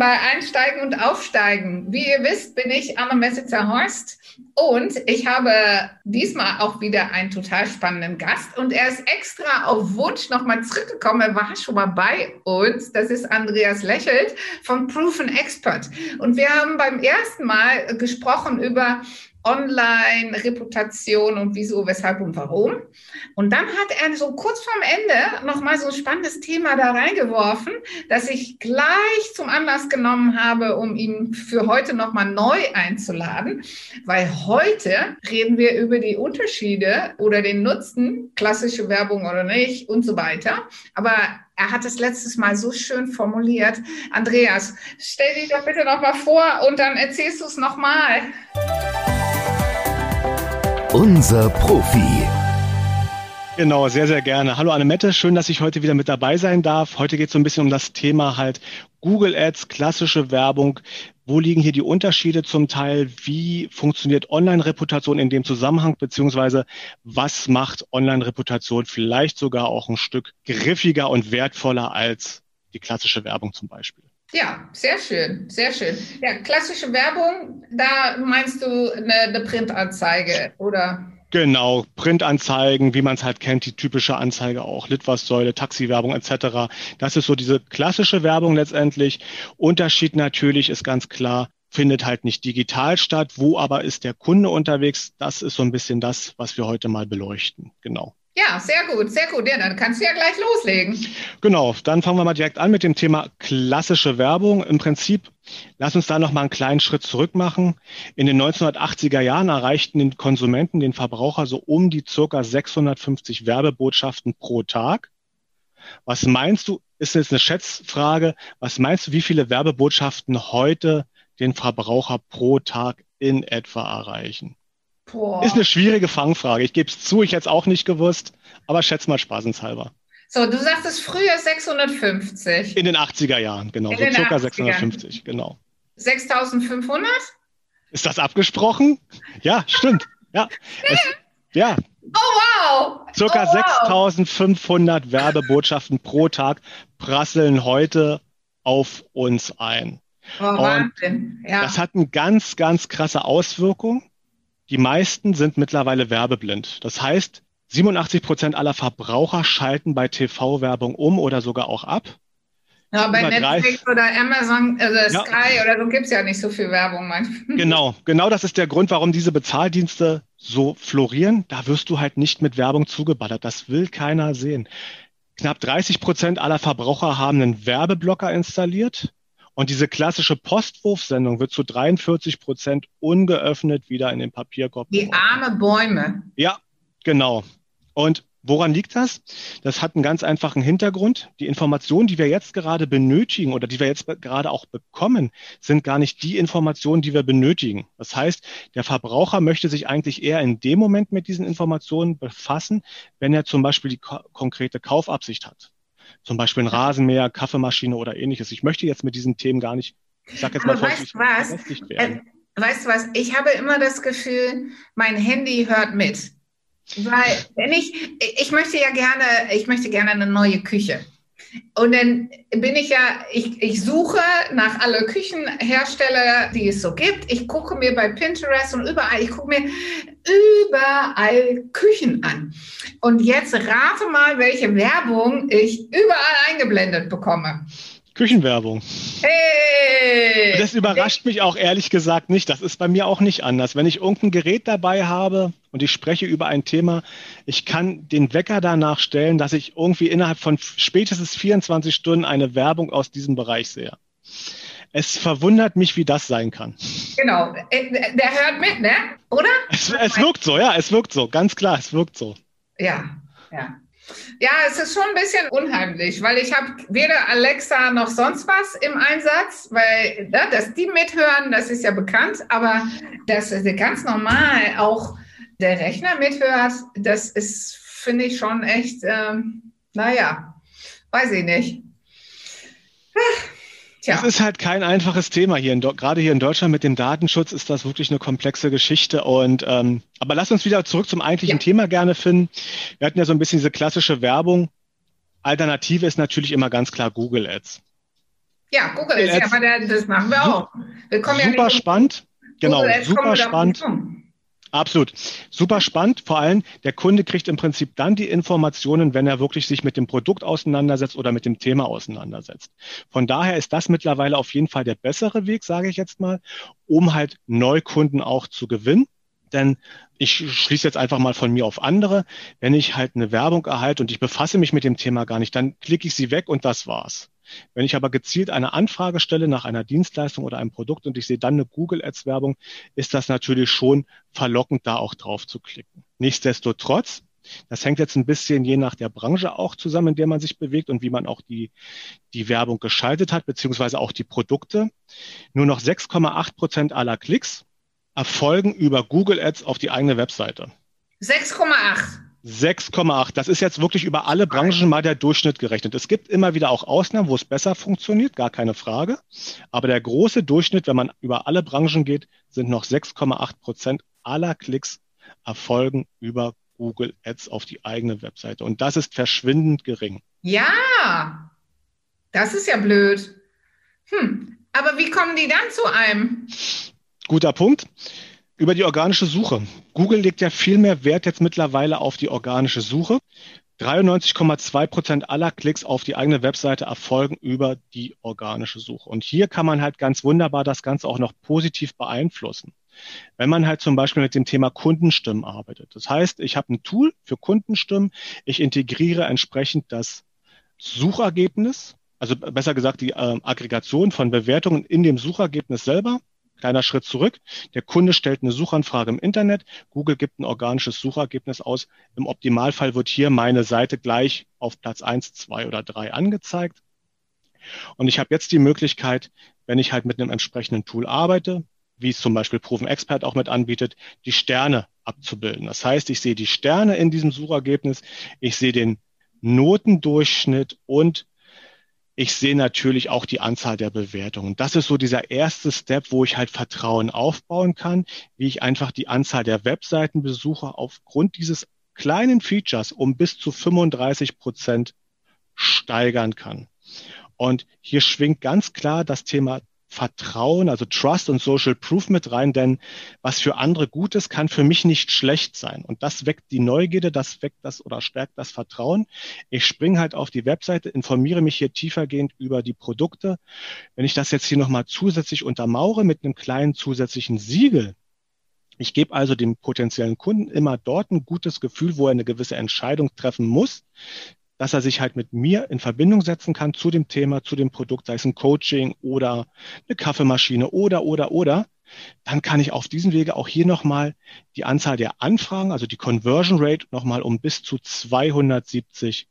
Bei Einsteigen und Aufsteigen. Wie ihr wisst, bin ich Annemette Terhorst und ich habe diesmal auch wieder einen total spannenden Gast und er ist extra auf Wunsch nochmal zurückgekommen. Er war schon mal bei uns. Das ist Andreas Lächelt von Proven Expert. Und wir haben beim ersten Mal gesprochen über Online-Reputation und wieso, weshalb und warum. Und dann hat er so kurz vorm Ende nochmal so ein spannendes Thema da reingeworfen, das ich gleich zum Anlass genommen habe, um ihn für heute nochmal neu einzuladen, weil heute reden wir über die Unterschiede oder den Nutzen, klassische Werbung oder nicht und so weiter. Aber er hat es letztes Mal so schön formuliert. Andreas, stell dich doch bitte nochmal vor und dann erzählst du es nochmal. Unser Profi. Genau, sehr, sehr gerne. Hallo Annemette, schön, dass ich heute wieder mit dabei sein darf. Heute geht es so ein bisschen um das Thema halt Google Ads, klassische Werbung. Wo liegen hier die Unterschiede zum Teil? Wie funktioniert Online-Reputation in dem Zusammenhang? Beziehungsweise was macht Online-Reputation vielleicht sogar auch ein Stück griffiger und wertvoller als die klassische Werbung zum Beispiel? Ja, sehr schön, sehr schön. Ja, klassische Werbung, da meinst du eine, eine Printanzeige, oder? Genau, Printanzeigen, wie man es halt kennt, die typische Anzeige auch, Litfaßsäule, Taxiwerbung etc. Das ist so diese klassische Werbung letztendlich. Unterschied natürlich ist ganz klar, findet halt nicht digital statt. Wo aber ist der Kunde unterwegs? Das ist so ein bisschen das, was wir heute mal beleuchten. Genau. Ja, sehr gut, sehr gut. Ja, dann kannst du ja gleich loslegen. Genau, dann fangen wir mal direkt an mit dem Thema klassische Werbung. Im Prinzip, lass uns da noch mal einen kleinen Schritt zurück machen. In den 1980er Jahren erreichten den Konsumenten, den Verbraucher so um die circa 650 Werbebotschaften pro Tag. Was meinst du, ist jetzt eine Schätzfrage, was meinst du, wie viele Werbebotschaften heute den Verbraucher pro Tag in etwa erreichen? Boah. Ist eine schwierige Fangfrage. Ich gebe es zu, ich hätte es auch nicht gewusst, aber schätz mal spaßenshalber. So, du sagtest früher 650. In den 80er Jahren, genau. In so circa 650, genau. 6500? Ist das abgesprochen? Ja, stimmt. Ja. Es, ja. Oh, wow. Circa oh, wow. 6500 Werbebotschaften pro Tag prasseln heute auf uns ein. Oh, Wahnsinn. Ja. Das hat eine ganz, ganz krasse Auswirkung. Die meisten sind mittlerweile werbeblind. Das heißt, 87 Prozent aller Verbraucher schalten bei TV-Werbung um oder sogar auch ab. Ja, bei Netflix oder Amazon, also ja. Sky oder so gibt es ja nicht so viel Werbung manchmal. Genau, genau das ist der Grund, warum diese Bezahldienste so florieren. Da wirst du halt nicht mit Werbung zugeballert. Das will keiner sehen. Knapp 30 Prozent aller Verbraucher haben einen Werbeblocker installiert. Und diese klassische Postwurfsendung wird zu 43 Prozent ungeöffnet wieder in den Papierkorb. Die arme Bäume. Ja, genau. Und woran liegt das? Das hat einen ganz einfachen Hintergrund. Die Informationen, die wir jetzt gerade benötigen oder die wir jetzt gerade auch bekommen, sind gar nicht die Informationen, die wir benötigen. Das heißt, der Verbraucher möchte sich eigentlich eher in dem Moment mit diesen Informationen befassen, wenn er zum Beispiel die konkrete Kaufabsicht hat zum Beispiel ein Rasenmäher, Kaffeemaschine oder ähnliches. Ich möchte jetzt mit diesen Themen gar nicht, ich sag jetzt mal, weißt was? Äh, weißt du was? Ich habe immer das Gefühl, mein Handy hört mit. Weil, wenn ich, ich möchte ja gerne, ich möchte gerne eine neue Küche. Und dann bin ich ja, ich, ich suche nach alle Küchenhersteller, die es so gibt. Ich gucke mir bei Pinterest und überall, ich gucke mir überall Küchen an. Und jetzt rate mal, welche Werbung ich überall eingeblendet bekomme. Küchenwerbung. Hey! Das überrascht mich auch ehrlich gesagt nicht. Das ist bei mir auch nicht anders. Wenn ich irgendein Gerät dabei habe und ich spreche über ein Thema, ich kann den Wecker danach stellen, dass ich irgendwie innerhalb von spätestens 24 Stunden eine Werbung aus diesem Bereich sehe. Es verwundert mich, wie das sein kann. Genau. Äh, der hört mit, ne? Oder? Es, es wirkt so, ja, es wirkt so. Ganz klar, es wirkt so. Ja, ja. Ja, es ist schon ein bisschen unheimlich, weil ich habe weder Alexa noch sonst was im Einsatz, weil ne, dass die mithören, das ist ja bekannt, aber dass ganz normal auch der Rechner mithört, das ist, finde ich schon echt, ähm, naja, weiß ich nicht. Tja. Es ist halt kein einfaches Thema hier, in, gerade hier in Deutschland mit dem Datenschutz ist das wirklich eine komplexe Geschichte. Und ähm, aber lass uns wieder zurück zum eigentlichen ja. Thema gerne finden. Wir hatten ja so ein bisschen diese klassische Werbung. Alternative ist natürlich immer ganz klar Google Ads. Ja, Google Ads, ja, aber das machen wir auch. Wir kommen super ja spannend. Genau, super spannend. Absolut. Super spannend. Vor allem, der Kunde kriegt im Prinzip dann die Informationen, wenn er wirklich sich mit dem Produkt auseinandersetzt oder mit dem Thema auseinandersetzt. Von daher ist das mittlerweile auf jeden Fall der bessere Weg, sage ich jetzt mal, um halt Neukunden auch zu gewinnen. Denn ich schließe jetzt einfach mal von mir auf andere. Wenn ich halt eine Werbung erhalte und ich befasse mich mit dem Thema gar nicht, dann klicke ich sie weg und das war's. Wenn ich aber gezielt eine Anfrage stelle nach einer Dienstleistung oder einem Produkt und ich sehe dann eine Google Ads Werbung, ist das natürlich schon verlockend, da auch drauf zu klicken. Nichtsdestotrotz, das hängt jetzt ein bisschen je nach der Branche auch zusammen, in der man sich bewegt und wie man auch die, die Werbung geschaltet hat, beziehungsweise auch die Produkte. Nur noch 6,8 Prozent aller Klicks erfolgen über Google Ads auf die eigene Webseite. 6,8. 6,8. Das ist jetzt wirklich über alle Branchen mal der Durchschnitt gerechnet. Es gibt immer wieder auch Ausnahmen, wo es besser funktioniert, gar keine Frage. Aber der große Durchschnitt, wenn man über alle Branchen geht, sind noch 6,8 Prozent aller Klicks erfolgen über Google Ads auf die eigene Webseite. Und das ist verschwindend gering. Ja, das ist ja blöd. Hm. Aber wie kommen die dann zu einem? Guter Punkt. Über die organische Suche. Google legt ja viel mehr Wert jetzt mittlerweile auf die organische Suche. 93,2 Prozent aller Klicks auf die eigene Webseite erfolgen über die organische Suche. Und hier kann man halt ganz wunderbar das Ganze auch noch positiv beeinflussen. Wenn man halt zum Beispiel mit dem Thema Kundenstimmen arbeitet. Das heißt, ich habe ein Tool für Kundenstimmen. Ich integriere entsprechend das Suchergebnis, also besser gesagt die äh, Aggregation von Bewertungen in dem Suchergebnis selber Kleiner Schritt zurück. Der Kunde stellt eine Suchanfrage im Internet. Google gibt ein organisches Suchergebnis aus. Im Optimalfall wird hier meine Seite gleich auf Platz eins, zwei oder drei angezeigt. Und ich habe jetzt die Möglichkeit, wenn ich halt mit einem entsprechenden Tool arbeite, wie es zum Beispiel Proven Expert auch mit anbietet, die Sterne abzubilden. Das heißt, ich sehe die Sterne in diesem Suchergebnis, ich sehe den Notendurchschnitt und ich sehe natürlich auch die Anzahl der Bewertungen. Das ist so dieser erste Step, wo ich halt Vertrauen aufbauen kann, wie ich einfach die Anzahl der Webseitenbesucher aufgrund dieses kleinen Features um bis zu 35 Prozent steigern kann. Und hier schwingt ganz klar das Thema Vertrauen, also Trust und Social Proof mit rein, denn was für andere gut ist, kann für mich nicht schlecht sein. Und das weckt die Neugierde, das weckt das oder stärkt das Vertrauen. Ich springe halt auf die Webseite, informiere mich hier tiefergehend über die Produkte. Wenn ich das jetzt hier nochmal zusätzlich untermauere mit einem kleinen zusätzlichen Siegel, ich gebe also dem potenziellen Kunden immer dort ein gutes Gefühl, wo er eine gewisse Entscheidung treffen muss dass er sich halt mit mir in Verbindung setzen kann zu dem Thema, zu dem Produkt, sei es ein Coaching oder eine Kaffeemaschine oder, oder, oder, dann kann ich auf diesem Wege auch hier nochmal die Anzahl der Anfragen, also die Conversion Rate nochmal um bis zu 270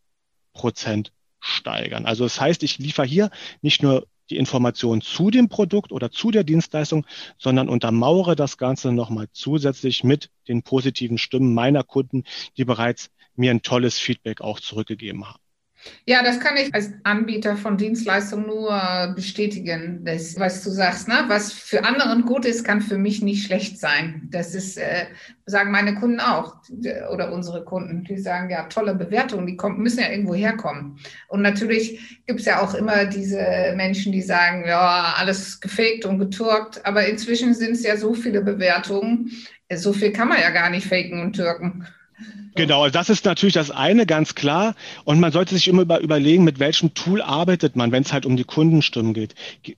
Prozent steigern. Also das heißt, ich liefere hier nicht nur die Informationen zu dem Produkt oder zu der Dienstleistung, sondern untermauere das Ganze nochmal zusätzlich mit den positiven Stimmen meiner Kunden, die bereits mir ein tolles Feedback auch zurückgegeben haben. Ja, das kann ich als Anbieter von Dienstleistungen nur bestätigen. Das, was du sagst, ne? was für anderen gut ist, kann für mich nicht schlecht sein. Das ist, äh, sagen meine Kunden auch oder unsere Kunden. Die sagen, ja, tolle Bewertungen, die kommen, müssen ja irgendwo herkommen. Und natürlich gibt es ja auch immer diese Menschen, die sagen, ja, alles gefaked und geturkt. Aber inzwischen sind es ja so viele Bewertungen. So viel kann man ja gar nicht faken und türken. Genau, also das ist natürlich das eine, ganz klar. Und man sollte sich immer überlegen, mit welchem Tool arbeitet man, wenn es halt um die Kundenstimmen geht.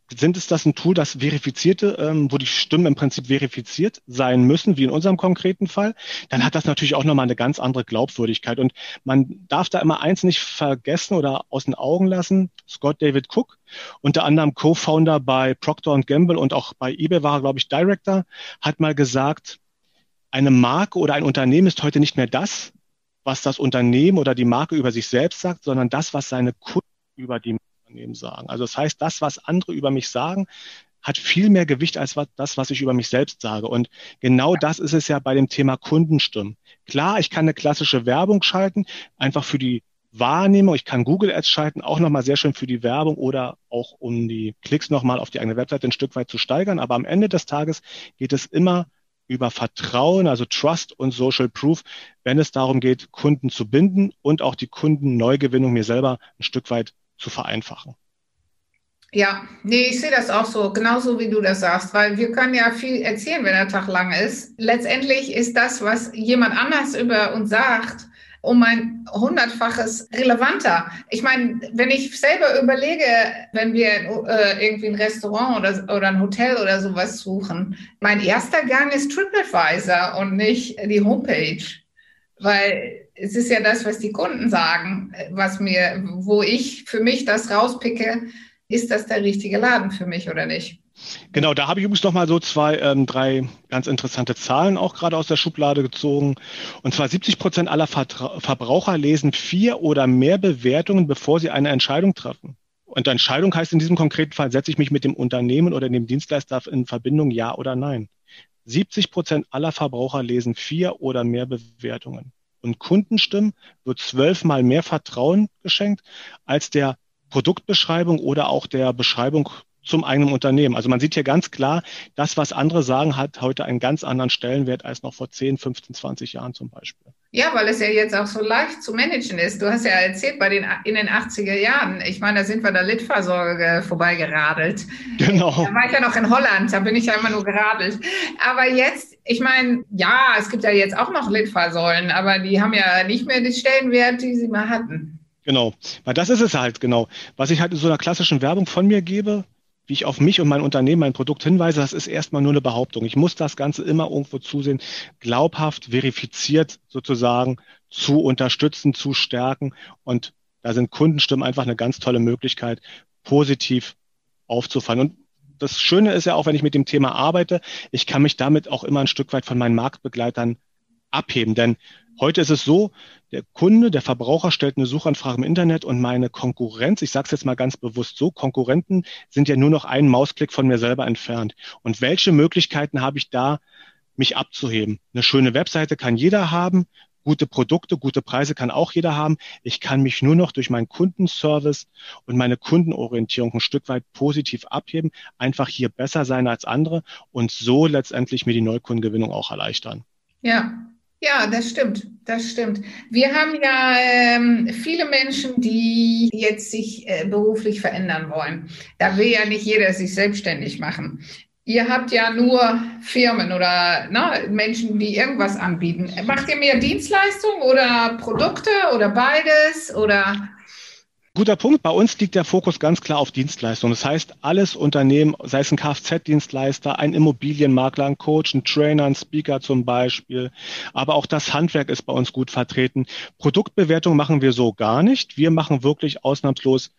Sind es das ein Tool, das verifizierte, ähm, wo die Stimmen im Prinzip verifiziert sein müssen, wie in unserem konkreten Fall? Dann hat das natürlich auch nochmal eine ganz andere Glaubwürdigkeit. Und man darf da immer eins nicht vergessen oder aus den Augen lassen. Scott David Cook, unter anderem Co-Founder bei Procter Gamble und auch bei eBay war er, glaube ich, Director, hat mal gesagt, eine Marke oder ein Unternehmen ist heute nicht mehr das, was das Unternehmen oder die Marke über sich selbst sagt, sondern das, was seine Kunden über die Unternehmen sagen. Also das heißt, das, was andere über mich sagen, hat viel mehr Gewicht als das, was ich über mich selbst sage. Und genau das ist es ja bei dem Thema Kundenstimmen. Klar, ich kann eine klassische Werbung schalten, einfach für die Wahrnehmung. Ich kann Google Ads schalten, auch nochmal sehr schön für die Werbung oder auch um die Klicks nochmal auf die eigene Webseite ein Stück weit zu steigern. Aber am Ende des Tages geht es immer über Vertrauen, also Trust und Social Proof, wenn es darum geht, Kunden zu binden und auch die Kundenneugewinnung mir selber ein Stück weit zu vereinfachen. Ja, nee, ich sehe das auch so, genauso wie du das sagst, weil wir können ja viel erzählen, wenn der Tag lang ist. Letztendlich ist das, was jemand anders über uns sagt, um ein hundertfaches relevanter. Ich meine, wenn ich selber überlege, wenn wir äh, irgendwie ein Restaurant oder, oder ein Hotel oder sowas suchen, mein erster Gang ist TripAdvisor und nicht die Homepage. Weil es ist ja das, was die Kunden sagen, was mir, wo ich für mich das rauspicke, ist das der richtige Laden für mich oder nicht? Genau, da habe ich übrigens noch mal so zwei, ähm, drei ganz interessante Zahlen auch gerade aus der Schublade gezogen. Und zwar 70 Prozent aller Vertra Verbraucher lesen vier oder mehr Bewertungen, bevor sie eine Entscheidung treffen. Und Entscheidung heißt in diesem konkreten Fall, setze ich mich mit dem Unternehmen oder dem Dienstleister in Verbindung, ja oder nein. 70 Prozent aller Verbraucher lesen vier oder mehr Bewertungen. Und Kundenstimmen wird zwölfmal mehr Vertrauen geschenkt als der Produktbeschreibung oder auch der Beschreibung zum eigenen Unternehmen. Also man sieht hier ganz klar, das, was andere sagen, hat heute einen ganz anderen Stellenwert als noch vor 10, 15, 20 Jahren zum Beispiel. Ja, weil es ja jetzt auch so leicht zu managen ist. Du hast ja erzählt, bei den, in den 80er Jahren, ich meine, da sind wir der Litfaßsäule vorbeigeradelt. Genau. Da war ich ja noch in Holland, da bin ich ja immer nur geradelt. Aber jetzt, ich meine, ja, es gibt ja jetzt auch noch Litfaßsäulen, aber die haben ja nicht mehr den Stellenwert, die sie mal hatten. Genau, weil das ist es halt, genau. Was ich halt in so einer klassischen Werbung von mir gebe, wie ich auf mich und mein Unternehmen, mein Produkt hinweise, das ist erstmal nur eine Behauptung. Ich muss das Ganze immer irgendwo zusehen, glaubhaft, verifiziert sozusagen zu unterstützen, zu stärken. Und da sind Kundenstimmen einfach eine ganz tolle Möglichkeit, positiv aufzufallen. Und das Schöne ist ja auch, wenn ich mit dem Thema arbeite, ich kann mich damit auch immer ein Stück weit von meinen Marktbegleitern abheben. Denn heute ist es so, der Kunde, der Verbraucher stellt eine Suchanfrage im Internet und meine Konkurrenz, ich sage es jetzt mal ganz bewusst so, Konkurrenten sind ja nur noch einen Mausklick von mir selber entfernt. Und welche Möglichkeiten habe ich da, mich abzuheben? Eine schöne Webseite kann jeder haben, gute Produkte, gute Preise kann auch jeder haben. Ich kann mich nur noch durch meinen Kundenservice und meine Kundenorientierung ein Stück weit positiv abheben, einfach hier besser sein als andere und so letztendlich mir die Neukundengewinnung auch erleichtern. Ja, ja, das stimmt, das stimmt. Wir haben ja ähm, viele Menschen, die jetzt sich äh, beruflich verändern wollen. Da will ja nicht jeder sich selbstständig machen. Ihr habt ja nur Firmen oder ne, Menschen, die irgendwas anbieten. Macht ihr mehr Dienstleistungen oder Produkte oder beides oder? Guter Punkt. Bei uns liegt der Fokus ganz klar auf Dienstleistungen. Das heißt, alles Unternehmen, sei es ein Kfz-Dienstleister, ein Immobilienmakler, ein Coach, ein Trainer, ein Speaker zum Beispiel, aber auch das Handwerk ist bei uns gut vertreten. Produktbewertung machen wir so gar nicht. Wir machen wirklich ausnahmslos,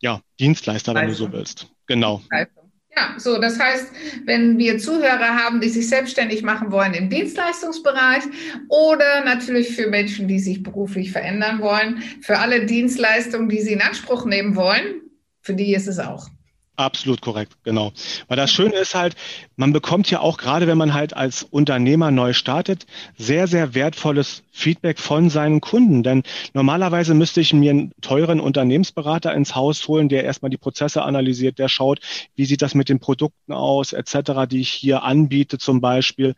ja, Dienstleister, wenn also. du so willst. Genau. Also. Ja, so, das heißt, wenn wir Zuhörer haben, die sich selbstständig machen wollen im Dienstleistungsbereich oder natürlich für Menschen, die sich beruflich verändern wollen, für alle Dienstleistungen, die sie in Anspruch nehmen wollen, für die ist es auch. Absolut korrekt, genau. Weil das Schöne ist halt, man bekommt ja auch gerade, wenn man halt als Unternehmer neu startet, sehr, sehr wertvolles Feedback von seinen Kunden. Denn normalerweise müsste ich mir einen teuren Unternehmensberater ins Haus holen, der erstmal die Prozesse analysiert, der schaut, wie sieht das mit den Produkten aus, etc., die ich hier anbiete zum Beispiel.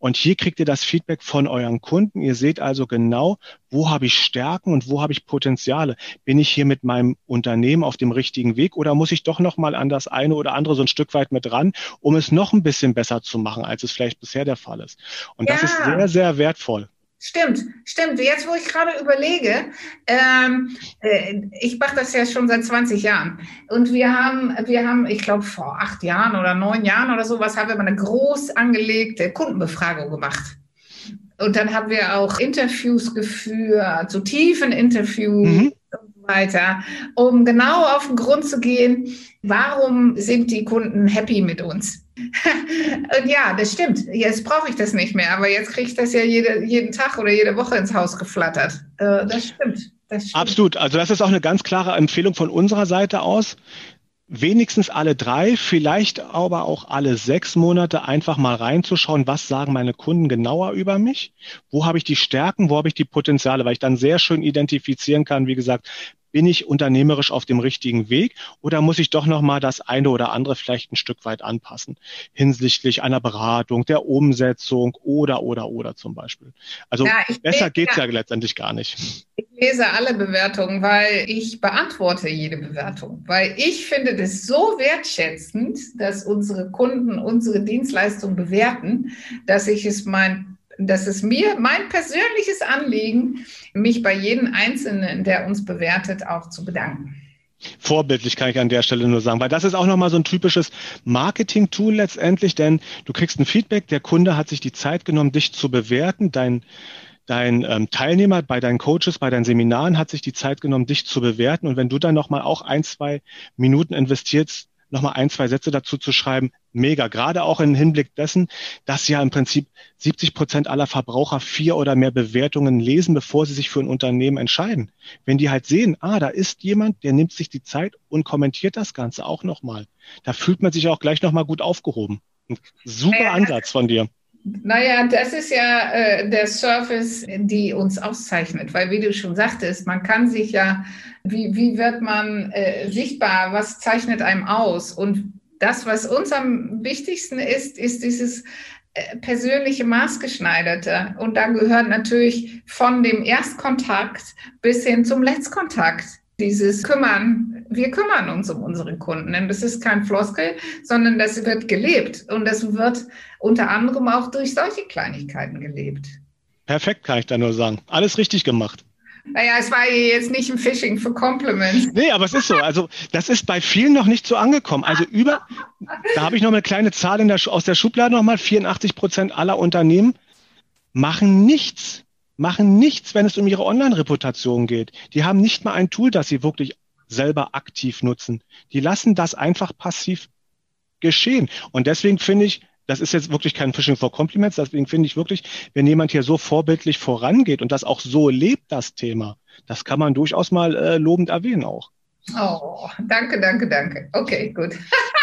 Und hier kriegt ihr das Feedback von euren Kunden. Ihr seht also genau, wo habe ich Stärken und wo habe ich Potenziale? Bin ich hier mit meinem Unternehmen auf dem richtigen Weg oder muss ich doch noch mal an das eine oder andere so ein Stück weit mit ran, um es noch ein bisschen besser zu machen, als es vielleicht bisher der Fall ist? Und ja. das ist sehr, sehr wertvoll. Stimmt, stimmt. Jetzt, wo ich gerade überlege, ähm, äh, ich mache das ja schon seit 20 Jahren. Und wir haben, wir haben, ich glaube, vor acht Jahren oder neun Jahren oder sowas, haben wir mal eine groß angelegte Kundenbefragung gemacht. Und dann haben wir auch Interviews geführt, so tiefen Interviews mhm. Weiter, um genau auf den Grund zu gehen, warum sind die Kunden happy mit uns? und ja, das stimmt. Jetzt brauche ich das nicht mehr, aber jetzt kriege ich das ja jede, jeden Tag oder jede Woche ins Haus geflattert. Äh, das stimmt. Das Absolut. Also das ist auch eine ganz klare Empfehlung von unserer Seite aus wenigstens alle drei, vielleicht aber auch alle sechs Monate einfach mal reinzuschauen, was sagen meine Kunden genauer über mich, wo habe ich die Stärken, wo habe ich die Potenziale, weil ich dann sehr schön identifizieren kann, wie gesagt, bin ich unternehmerisch auf dem richtigen Weg oder muss ich doch noch mal das eine oder andere vielleicht ein Stück weit anpassen hinsichtlich einer Beratung, der Umsetzung oder oder oder zum Beispiel. Also ja, besser geht es ja. ja letztendlich gar nicht. Ich lese alle Bewertungen, weil ich beantworte jede Bewertung, weil ich finde das so wertschätzend, dass unsere Kunden unsere Dienstleistung bewerten, dass ich es mein das ist mir mein persönliches Anliegen, mich bei jedem Einzelnen, der uns bewertet, auch zu bedanken. Vorbildlich kann ich an der Stelle nur sagen, weil das ist auch nochmal so ein typisches Marketing-Tool letztendlich, denn du kriegst ein Feedback, der Kunde hat sich die Zeit genommen, dich zu bewerten, dein, dein ähm, Teilnehmer bei deinen Coaches, bei deinen Seminaren hat sich die Zeit genommen, dich zu bewerten und wenn du dann nochmal auch ein, zwei Minuten investierst, nochmal ein, zwei Sätze dazu zu schreiben, mega. Gerade auch im Hinblick dessen, dass ja im Prinzip 70 Prozent aller Verbraucher vier oder mehr Bewertungen lesen, bevor sie sich für ein Unternehmen entscheiden. Wenn die halt sehen, ah, da ist jemand, der nimmt sich die Zeit und kommentiert das Ganze auch nochmal. Da fühlt man sich auch gleich nochmal gut aufgehoben. Ein super ja, Ansatz von dir. Naja, das ist ja äh, der Service, die uns auszeichnet, weil wie du schon sagtest, man kann sich ja, wie, wie wird man äh, sichtbar, was zeichnet einem aus? Und das, was uns am wichtigsten ist, ist dieses äh, persönliche Maßgeschneiderte. Und da gehört natürlich von dem Erstkontakt bis hin zum Letztkontakt dieses Kümmern, wir kümmern uns um unsere Kunden. Denn das ist kein Floskel, sondern das wird gelebt. Und das wird unter anderem auch durch solche Kleinigkeiten gelebt. Perfekt, kann ich da nur sagen. Alles richtig gemacht. Naja, es war jetzt nicht ein Phishing für Compliments. Nee, aber es ist so. Also, das ist bei vielen noch nicht so angekommen. Also, über, da habe ich noch eine kleine Zahl der, aus der Schublade nochmal. 84 Prozent aller Unternehmen machen nichts machen nichts, wenn es um ihre Online-Reputation geht. Die haben nicht mal ein Tool, das sie wirklich selber aktiv nutzen. Die lassen das einfach passiv geschehen. Und deswegen finde ich, das ist jetzt wirklich kein Fishing for Compliments, deswegen finde ich wirklich, wenn jemand hier so vorbildlich vorangeht und das auch so lebt, das Thema, das kann man durchaus mal äh, lobend erwähnen auch. Oh, danke, danke, danke. Okay, gut.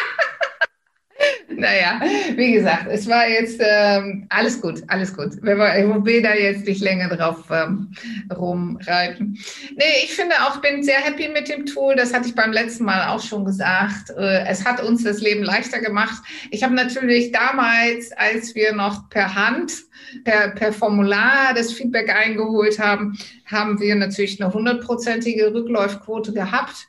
Naja, wie gesagt, es war jetzt ähm, alles gut, alles gut. Ich will da jetzt nicht länger drauf ähm, rumreiten. Nee, ich finde auch, bin sehr happy mit dem Tool. Das hatte ich beim letzten Mal auch schon gesagt. Äh, es hat uns das Leben leichter gemacht. Ich habe natürlich damals, als wir noch per Hand, per, per Formular das Feedback eingeholt haben, haben wir natürlich eine hundertprozentige Rückläufquote gehabt.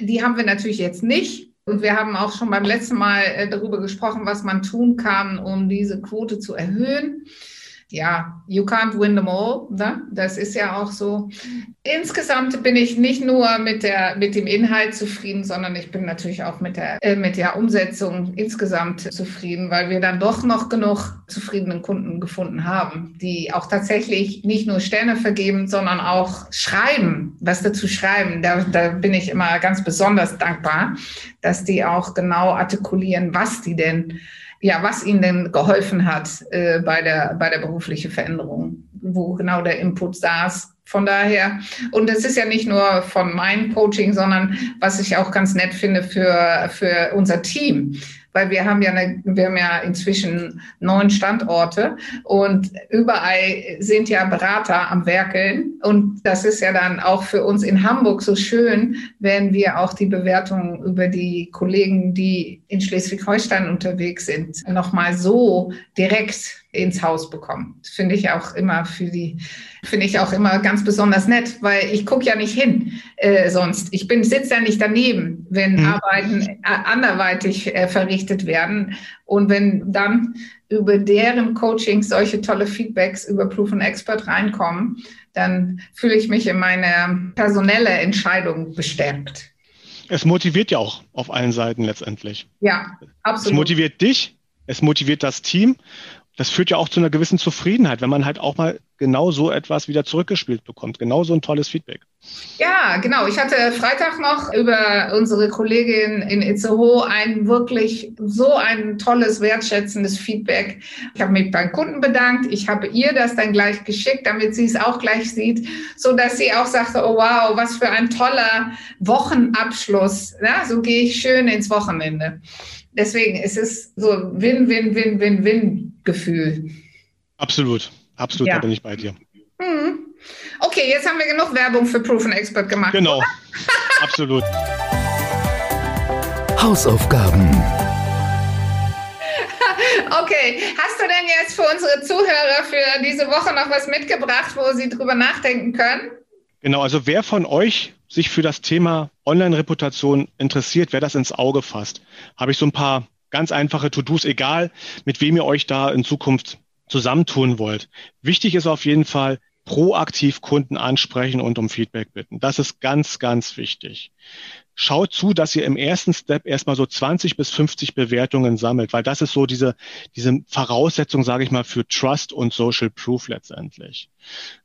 Die haben wir natürlich jetzt nicht. Und wir haben auch schon beim letzten Mal äh, darüber gesprochen, was man tun kann, um diese Quote zu erhöhen ja, you can't win them all. Ne? Das ist ja auch so. Insgesamt bin ich nicht nur mit, der, mit dem Inhalt zufrieden, sondern ich bin natürlich auch mit der, äh, mit der Umsetzung insgesamt zufrieden, weil wir dann doch noch genug zufriedenen Kunden gefunden haben, die auch tatsächlich nicht nur Sterne vergeben, sondern auch schreiben, was dazu schreiben. Da, da bin ich immer ganz besonders dankbar, dass die auch genau artikulieren, was die denn ja, was ihnen denn geholfen hat äh, bei, der, bei der beruflichen Veränderung, wo genau der Input saß. Von daher, und das ist ja nicht nur von meinem Coaching, sondern was ich auch ganz nett finde für, für unser Team weil wir haben ja, eine, wir haben ja inzwischen neun Standorte und überall sind ja Berater am Werkeln. Und das ist ja dann auch für uns in Hamburg so schön, wenn wir auch die Bewertungen über die Kollegen, die in Schleswig-Holstein unterwegs sind, nochmal so direkt ins Haus bekommen. Das finde ich auch immer für die, finde ich auch immer ganz besonders nett, weil ich gucke ja nicht hin äh, sonst. Ich bin sitze ja nicht daneben, wenn mhm. Arbeiten äh, anderweitig äh, verrichtet werden. Und wenn dann über deren Coachings solche tolle Feedbacks über Proof and Expert reinkommen, dann fühle ich mich in meine personelle Entscheidung bestärkt. Es motiviert ja auch auf allen Seiten letztendlich. Ja, absolut. Es motiviert dich, es motiviert das Team das führt ja auch zu einer gewissen Zufriedenheit, wenn man halt auch mal genau so etwas wieder zurückgespielt bekommt. Genau so ein tolles Feedback. Ja, genau. Ich hatte Freitag noch über unsere Kollegin in Itzehoe ein wirklich so ein tolles, wertschätzendes Feedback. Ich habe mich beim Kunden bedankt. Ich habe ihr das dann gleich geschickt, damit sie es auch gleich sieht, so dass sie auch sagte, oh wow, was für ein toller Wochenabschluss. Ja, so gehe ich schön ins Wochenende. Deswegen ist es so Win, Win, Win, Win, Win Gefühl. Absolut, absolut, ja. da bin ich bei dir. Hm. Okay, jetzt haben wir genug Werbung für Proven Expert gemacht. Genau, absolut. Hausaufgaben. Okay, hast du denn jetzt für unsere Zuhörer für diese Woche noch was mitgebracht, wo sie drüber nachdenken können? Genau, also wer von euch sich für das Thema Online-Reputation interessiert, wer das ins Auge fasst, habe ich so ein paar ganz einfache To-Dos, egal mit wem ihr euch da in Zukunft zusammentun wollt. Wichtig ist auf jeden Fall, proaktiv Kunden ansprechen und um Feedback bitten. Das ist ganz, ganz wichtig. Schaut zu, dass ihr im ersten Step erstmal so 20 bis 50 Bewertungen sammelt, weil das ist so diese, diese Voraussetzung, sage ich mal, für Trust und Social Proof letztendlich.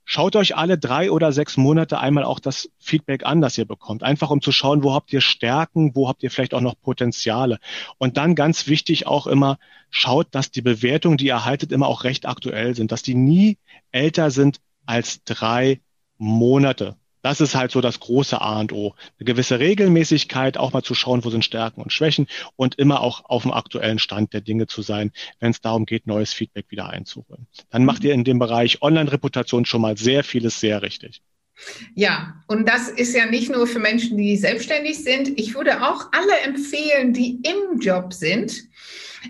Schaut euch alle drei oder sechs Monate einmal auch das Feedback an, das ihr bekommt. Einfach um zu schauen, wo habt ihr Stärken, wo habt ihr vielleicht auch noch Potenziale. Und dann ganz wichtig auch immer, schaut, dass die Bewertungen, die ihr erhaltet, immer auch recht aktuell sind, dass die nie älter sind als drei Monate. Das ist halt so das große A und O. Eine gewisse Regelmäßigkeit, auch mal zu schauen, wo sind Stärken und Schwächen und immer auch auf dem aktuellen Stand der Dinge zu sein, wenn es darum geht, neues Feedback wieder einzuholen. Dann macht ihr in dem Bereich Online-Reputation schon mal sehr vieles sehr richtig. Ja, und das ist ja nicht nur für Menschen, die selbstständig sind. Ich würde auch alle empfehlen, die im Job sind,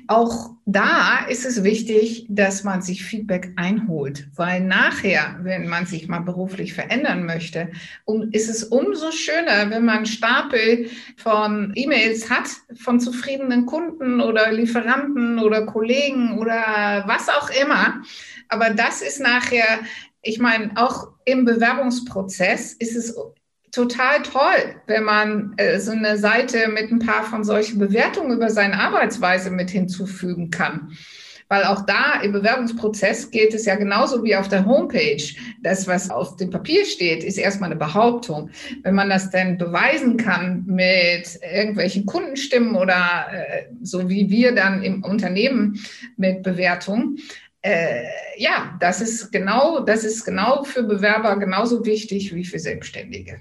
auch da ist es wichtig, dass man sich Feedback einholt, weil nachher, wenn man sich mal beruflich verändern möchte, ist es umso schöner, wenn man einen Stapel von E-Mails hat von zufriedenen Kunden oder Lieferanten oder Kollegen oder was auch immer. Aber das ist nachher, ich meine, auch im Bewerbungsprozess ist es total toll, wenn man äh, so eine Seite mit ein paar von solchen Bewertungen über seine Arbeitsweise mit hinzufügen kann. Weil auch da im Bewerbungsprozess gilt es ja genauso wie auf der Homepage. Das, was auf dem Papier steht, ist erstmal eine Behauptung. Wenn man das dann beweisen kann mit irgendwelchen Kundenstimmen oder äh, so wie wir dann im Unternehmen mit Bewertungen, äh, ja, das ist genau, das ist genau für Bewerber genauso wichtig wie für Selbstständige.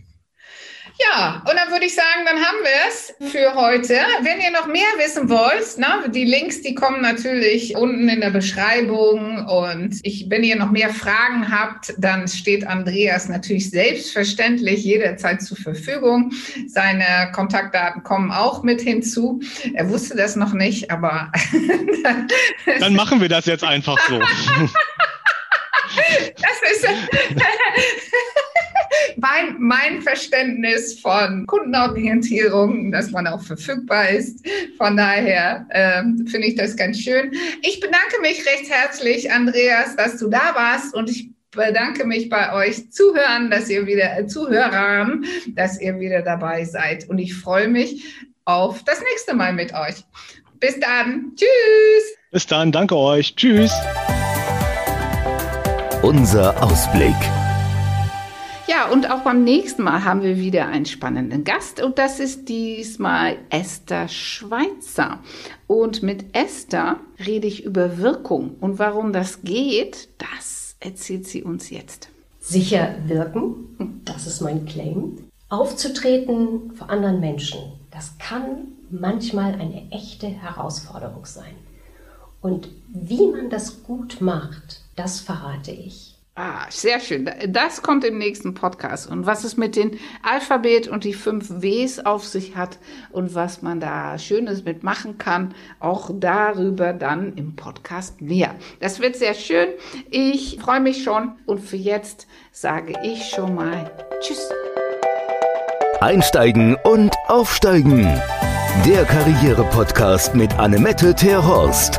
Ja, und dann würde ich sagen, dann haben wir es für heute. Wenn ihr noch mehr wissen wollt, ne, die Links, die kommen natürlich unten in der Beschreibung. Und ich, wenn ihr noch mehr Fragen habt, dann steht Andreas natürlich selbstverständlich jederzeit zur Verfügung. Seine Kontaktdaten kommen auch mit hinzu. Er wusste das noch nicht, aber dann machen wir das jetzt einfach so. das ist mein, mein Verständnis von Kundenorientierung, dass man auch verfügbar ist. Von daher ähm, finde ich das ganz schön. Ich bedanke mich recht herzlich, Andreas, dass du da warst und ich bedanke mich bei euch Zuhörern, dass ihr wieder äh, Zuhörern, dass ihr wieder dabei seid und ich freue mich auf das nächste Mal mit euch. Bis dann. Tschüss. Bis dann. Danke euch. Tschüss. Unser Ausblick. Ja, und auch beim nächsten Mal haben wir wieder einen spannenden Gast und das ist diesmal Esther Schweitzer. Und mit Esther rede ich über Wirkung und warum das geht, das erzählt sie uns jetzt. Sicher wirken, das ist mein Claim. Aufzutreten vor anderen Menschen, das kann manchmal eine echte Herausforderung sein. Und wie man das gut macht, das verrate ich. Ah, sehr schön. Das kommt im nächsten Podcast. Und was es mit dem Alphabet und die fünf Ws auf sich hat und was man da Schönes mitmachen kann, auch darüber dann im Podcast mehr. Das wird sehr schön. Ich freue mich schon. Und für jetzt sage ich schon mal Tschüss. Einsteigen und aufsteigen. Der Karriere-Podcast mit Annemette Terhorst.